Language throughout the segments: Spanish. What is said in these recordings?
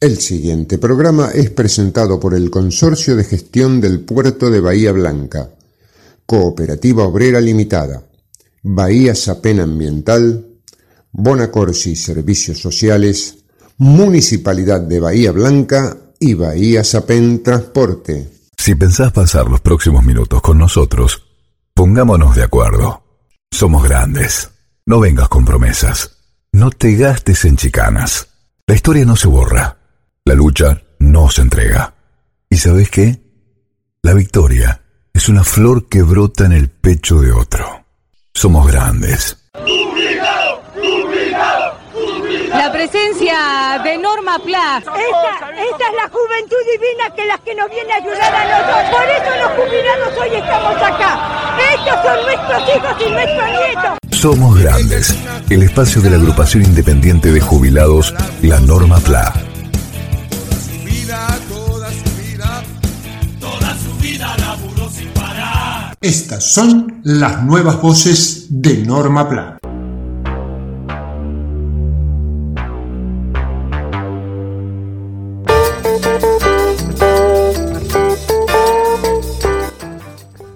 El siguiente programa es presentado por el Consorcio de Gestión del Puerto de Bahía Blanca, Cooperativa Obrera Limitada, Bahía Sapen Ambiental, Bonacorsi Servicios Sociales, Municipalidad de Bahía Blanca y Bahía Sapen Transporte. Si pensás pasar los próximos minutos con nosotros, pongámonos de acuerdo. Somos grandes. No vengas con promesas. No te gastes en chicanas. La historia no se borra la lucha no se entrega. ¿Y sabes qué? La victoria es una flor que brota en el pecho de otro. Somos grandes. La presencia de Norma Pla. Esta, esta, es la juventud divina que las que nos viene a ayudar a nosotros. Por eso los jubilados hoy estamos acá. Estos son nuestros hijos y nuestros nietos. Somos grandes. El espacio de la agrupación independiente de jubilados, la Norma Pla. Estas son las nuevas voces de Norma Plan.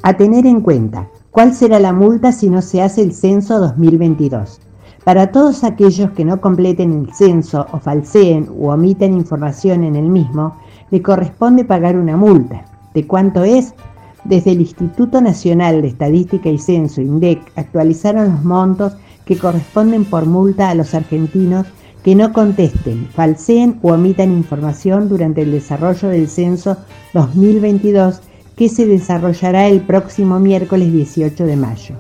A tener en cuenta, ¿cuál será la multa si no se hace el censo 2022? Para todos aquellos que no completen el censo o falseen u omiten información en el mismo, le corresponde pagar una multa. ¿De cuánto es? Desde el Instituto Nacional de Estadística y Censo, INDEC, actualizaron los montos que corresponden por multa a los argentinos que no contesten, falseen o omitan información durante el desarrollo del censo 2022 que se desarrollará el próximo miércoles 18 de mayo.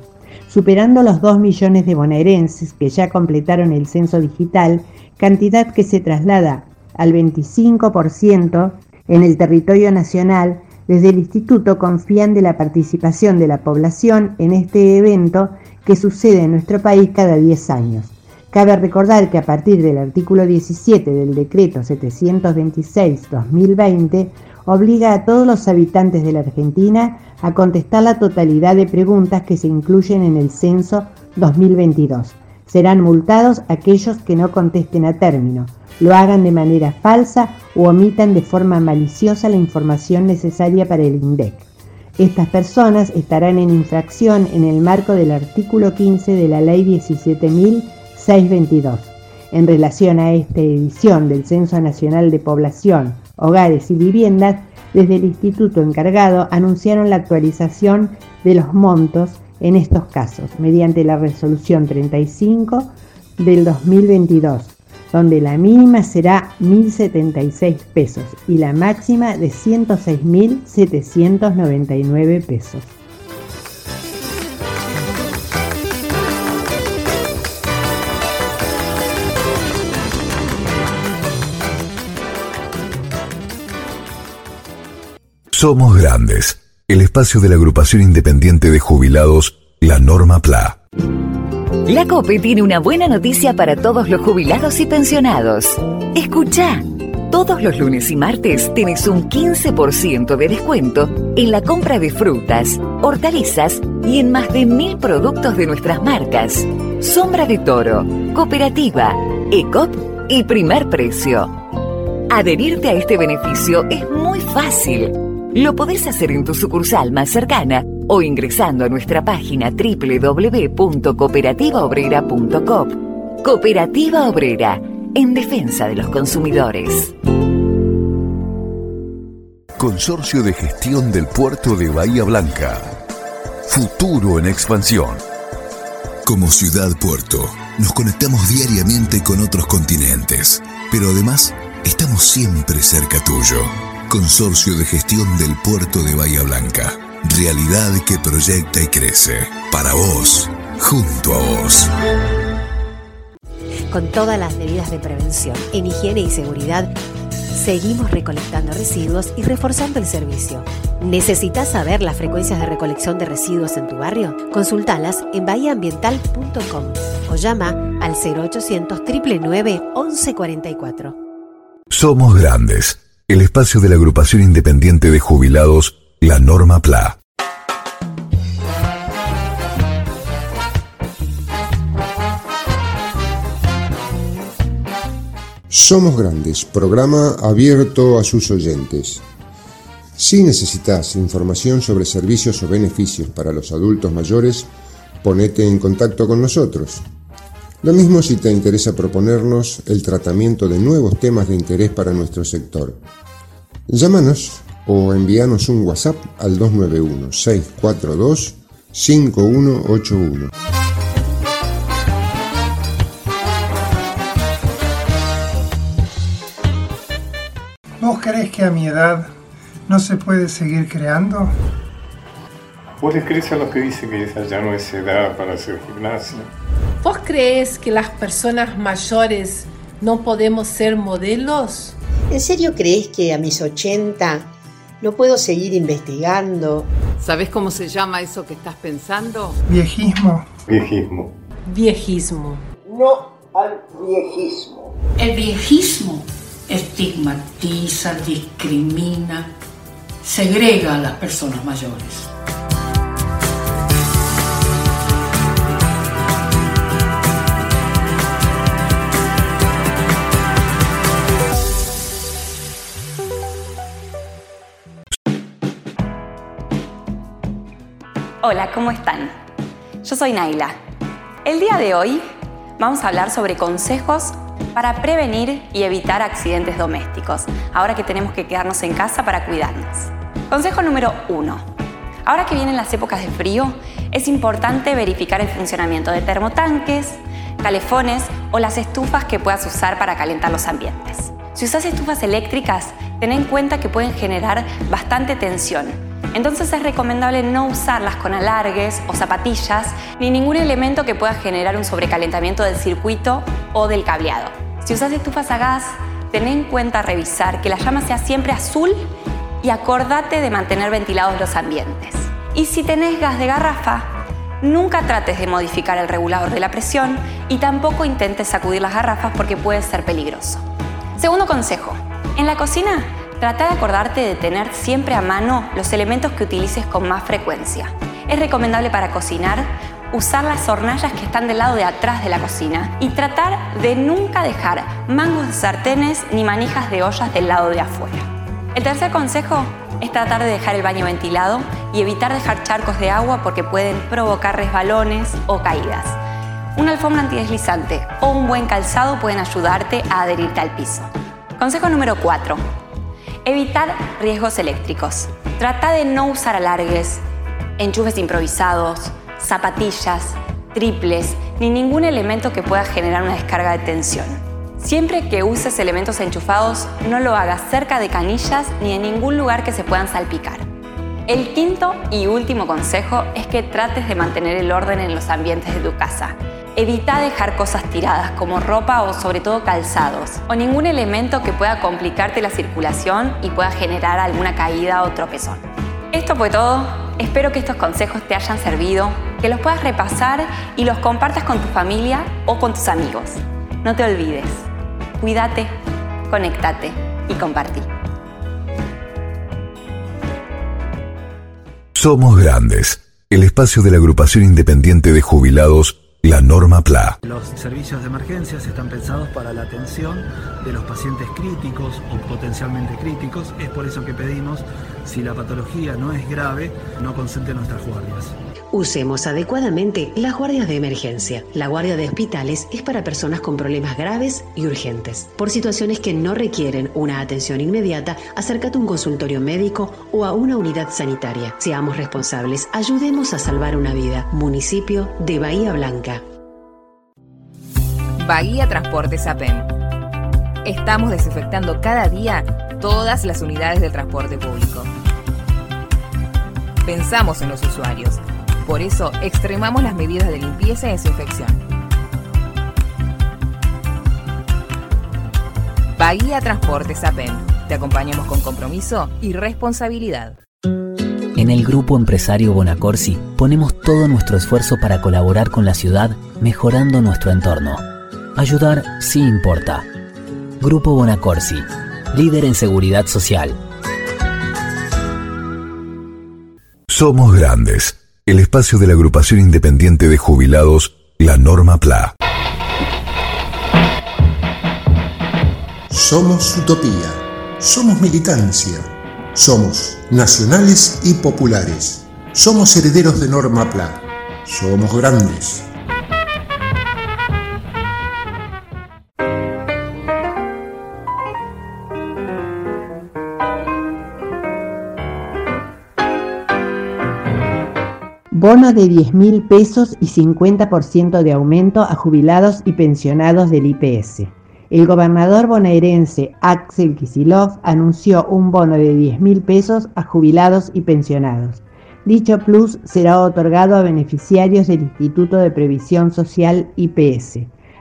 Superando los 2 millones de bonaerenses que ya completaron el censo digital, cantidad que se traslada al 25% en el territorio nacional, desde el instituto confían de la participación de la población en este evento que sucede en nuestro país cada 10 años. Cabe recordar que a partir del artículo 17 del decreto 726-2020 obliga a todos los habitantes de la Argentina a contestar la totalidad de preguntas que se incluyen en el censo 2022. Serán multados aquellos que no contesten a término, lo hagan de manera falsa o omitan de forma maliciosa la información necesaria para el INDEC. Estas personas estarán en infracción en el marco del artículo 15 de la Ley 17.622. En relación a esta edición del Censo Nacional de Población, Hogares y Viviendas, desde el instituto encargado anunciaron la actualización de los montos en estos casos mediante la resolución 35 del 2022 donde la mínima será 1.076 pesos y la máxima de 106.799 pesos. Somos Grandes, el espacio de la agrupación independiente de jubilados, la Norma PLA. La COPE tiene una buena noticia para todos los jubilados y pensionados. Escucha. Todos los lunes y martes tenés un 15% de descuento en la compra de frutas, hortalizas y en más de mil productos de nuestras marcas. Sombra de Toro, Cooperativa, ECOP y Primer Precio. Adherirte a este beneficio es muy fácil. Lo podés hacer en tu sucursal más cercana o ingresando a nuestra página www.cooperativaobrera.com. Cooperativa Obrera, en defensa de los consumidores. Consorcio de Gestión del Puerto de Bahía Blanca. Futuro en expansión. Como ciudad puerto, nos conectamos diariamente con otros continentes, pero además estamos siempre cerca tuyo. Consorcio de Gestión del Puerto de Bahía Blanca Realidad que proyecta y crece. Para vos, junto a vos. Con todas las medidas de prevención en higiene y seguridad, seguimos recolectando residuos y reforzando el servicio. ¿Necesitas saber las frecuencias de recolección de residuos en tu barrio? Consultalas en bahiaambiental.com o llama al 0800 999 1144. Somos Grandes, el espacio de la agrupación independiente de jubilados la Norma PLA. Somos Grandes, programa abierto a sus oyentes. Si necesitas información sobre servicios o beneficios para los adultos mayores, ponete en contacto con nosotros. Lo mismo si te interesa proponernos el tratamiento de nuevos temas de interés para nuestro sector. Llámanos o envíanos un WhatsApp al 291-642-5181. ¿Vos crees que a mi edad no se puede seguir creando? ¿Vos les crees a los que dicen que esa ya no es edad para hacer gimnasia? ¿Vos crees que las personas mayores no podemos ser modelos? ¿En serio crees que a mis 80 no puedo seguir investigando? ¿Sabes cómo se llama eso que estás pensando? Viejismo. Viejismo. Viejismo. No al viejismo. El viejismo estigmatiza, discrimina, segrega a las personas mayores. Hola, ¿cómo están? Yo soy Naila. El día de hoy vamos a hablar sobre consejos para prevenir y evitar accidentes domésticos, ahora que tenemos que quedarnos en casa para cuidarnos. Consejo número 1. Ahora que vienen las épocas de frío, es importante verificar el funcionamiento de termotanques, calefones o las estufas que puedas usar para calentar los ambientes. Si usas estufas eléctricas, ten en cuenta que pueden generar bastante tensión entonces es recomendable no usarlas con alargues o zapatillas ni ningún elemento que pueda generar un sobrecalentamiento del circuito o del cableado. Si usas estufas a gas, ten en cuenta revisar que la llama sea siempre azul y acordate de mantener ventilados los ambientes. Y si tenés gas de garrafa, nunca trates de modificar el regulador de la presión y tampoco intentes sacudir las garrafas porque puede ser peligroso. Segundo consejo, en la cocina Trata de acordarte de tener siempre a mano los elementos que utilices con más frecuencia. Es recomendable para cocinar usar las hornallas que están del lado de atrás de la cocina y tratar de nunca dejar mangos de sartenes ni manijas de ollas del lado de afuera. El tercer consejo es tratar de dejar el baño ventilado y evitar dejar charcos de agua porque pueden provocar resbalones o caídas. Una alfombra antideslizante o un buen calzado pueden ayudarte a adherirte al piso. Consejo número 4 Evitar riesgos eléctricos. Trata de no usar alargues, enchufes improvisados, zapatillas, triples, ni ningún elemento que pueda generar una descarga de tensión. Siempre que uses elementos enchufados, no lo hagas cerca de canillas ni en ningún lugar que se puedan salpicar. El quinto y último consejo es que trates de mantener el orden en los ambientes de tu casa. Evita dejar cosas tiradas como ropa o sobre todo calzados o ningún elemento que pueda complicarte la circulación y pueda generar alguna caída o tropezón. Esto fue todo. Espero que estos consejos te hayan servido, que los puedas repasar y los compartas con tu familia o con tus amigos. No te olvides. Cuídate, conéctate y compartí. Somos Grandes, el espacio de la agrupación independiente de jubilados la norma PLA. Los servicios de emergencias están pensados para la atención de los pacientes críticos o potencialmente críticos. Es por eso que pedimos, si la patología no es grave, no consulten nuestras guardias. Usemos adecuadamente las guardias de emergencia. La guardia de hospitales es para personas con problemas graves y urgentes. Por situaciones que no requieren una atención inmediata, acércate a un consultorio médico o a una unidad sanitaria. Seamos responsables, ayudemos a salvar una vida. Municipio de Bahía Blanca. Bahía Transportes APEM. Estamos desinfectando cada día todas las unidades del transporte público. Pensamos en los usuarios por eso, extremamos las medidas de limpieza y desinfección. Bahía Transportes APEN. Te acompañamos con compromiso y responsabilidad. En el Grupo Empresario Bonacorsi ponemos todo nuestro esfuerzo para colaborar con la ciudad mejorando nuestro entorno. Ayudar sí importa. Grupo Bonacorsi, líder en seguridad social. Somos grandes el espacio de la agrupación independiente de jubilados La Norma PLA. Somos utopía. Somos militancia. Somos nacionales y populares. Somos herederos de Norma Pla. Somos grandes. Bono de 10 mil pesos y 50% de aumento a jubilados y pensionados del IPS. El gobernador bonaerense Axel Kisilov anunció un bono de 10 mil pesos a jubilados y pensionados. Dicho plus será otorgado a beneficiarios del Instituto de Previsión Social IPS.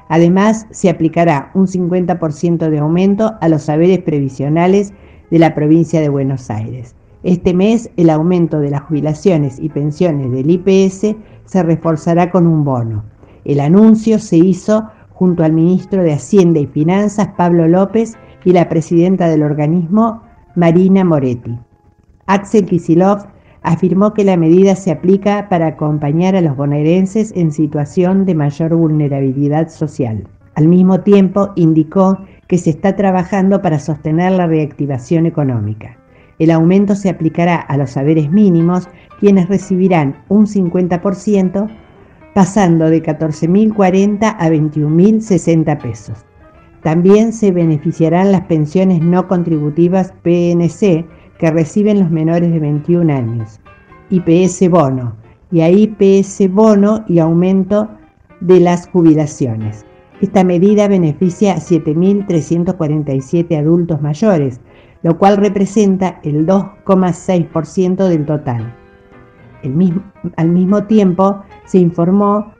Además, se aplicará un 50% de aumento a los saberes previsionales de la provincia de Buenos Aires. Este mes el aumento de las jubilaciones y pensiones del IPS se reforzará con un bono. El anuncio se hizo junto al ministro de Hacienda y Finanzas, Pablo López, y la presidenta del organismo, Marina Moretti. Axel Kisilov afirmó que la medida se aplica para acompañar a los bonaerenses en situación de mayor vulnerabilidad social. Al mismo tiempo, indicó que se está trabajando para sostener la reactivación económica. El aumento se aplicará a los saberes mínimos, quienes recibirán un 50%, pasando de 14.040 a 21.060 pesos. También se beneficiarán las pensiones no contributivas PNC que reciben los menores de 21 años, IPS bono y a IPS bono y aumento de las jubilaciones. Esta medida beneficia a 7.347 adultos mayores, lo cual representa el 2,6% del total. Al mismo tiempo, se informó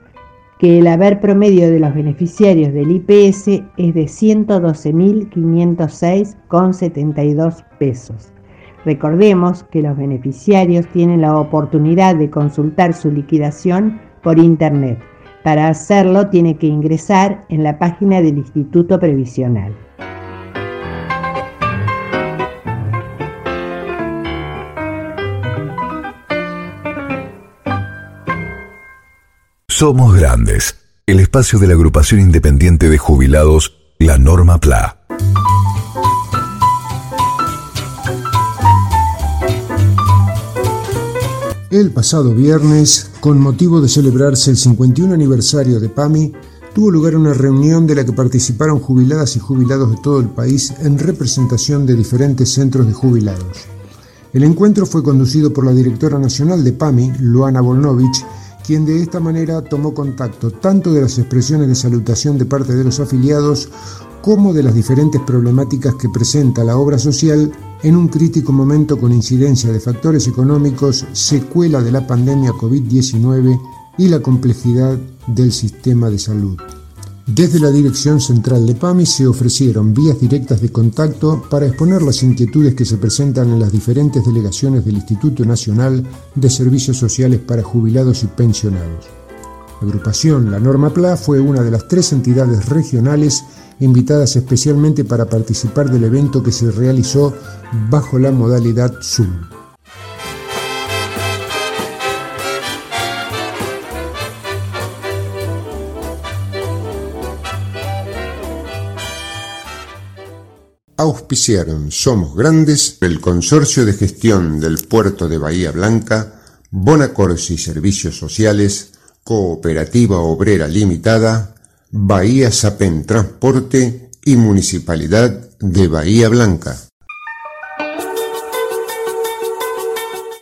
que el haber promedio de los beneficiarios del IPS es de 112.506,72 pesos. Recordemos que los beneficiarios tienen la oportunidad de consultar su liquidación por Internet. Para hacerlo tiene que ingresar en la página del Instituto Previsional. Somos Grandes, el espacio de la agrupación independiente de jubilados, la Norma PLA. El pasado viernes, con motivo de celebrarse el 51 aniversario de PAMI, tuvo lugar una reunión de la que participaron jubiladas y jubilados de todo el país en representación de diferentes centros de jubilados. El encuentro fue conducido por la directora nacional de PAMI, Luana Volnovich, quien de esta manera tomó contacto tanto de las expresiones de salutación de parte de los afiliados como de las diferentes problemáticas que presenta la obra social en un crítico momento con incidencia de factores económicos, secuela de la pandemia COVID-19 y la complejidad del sistema de salud. Desde la Dirección Central de PAMI se ofrecieron vías directas de contacto para exponer las inquietudes que se presentan en las diferentes delegaciones del Instituto Nacional de Servicios Sociales para Jubilados y Pensionados. La agrupación La Norma PLA fue una de las tres entidades regionales invitadas especialmente para participar del evento que se realizó bajo la modalidad Zoom. Auspiciaron Somos Grandes, el Consorcio de Gestión del Puerto de Bahía Blanca, Bonacorsi Servicios Sociales, Cooperativa Obrera Limitada, Bahía Sapen Transporte y Municipalidad de Bahía Blanca.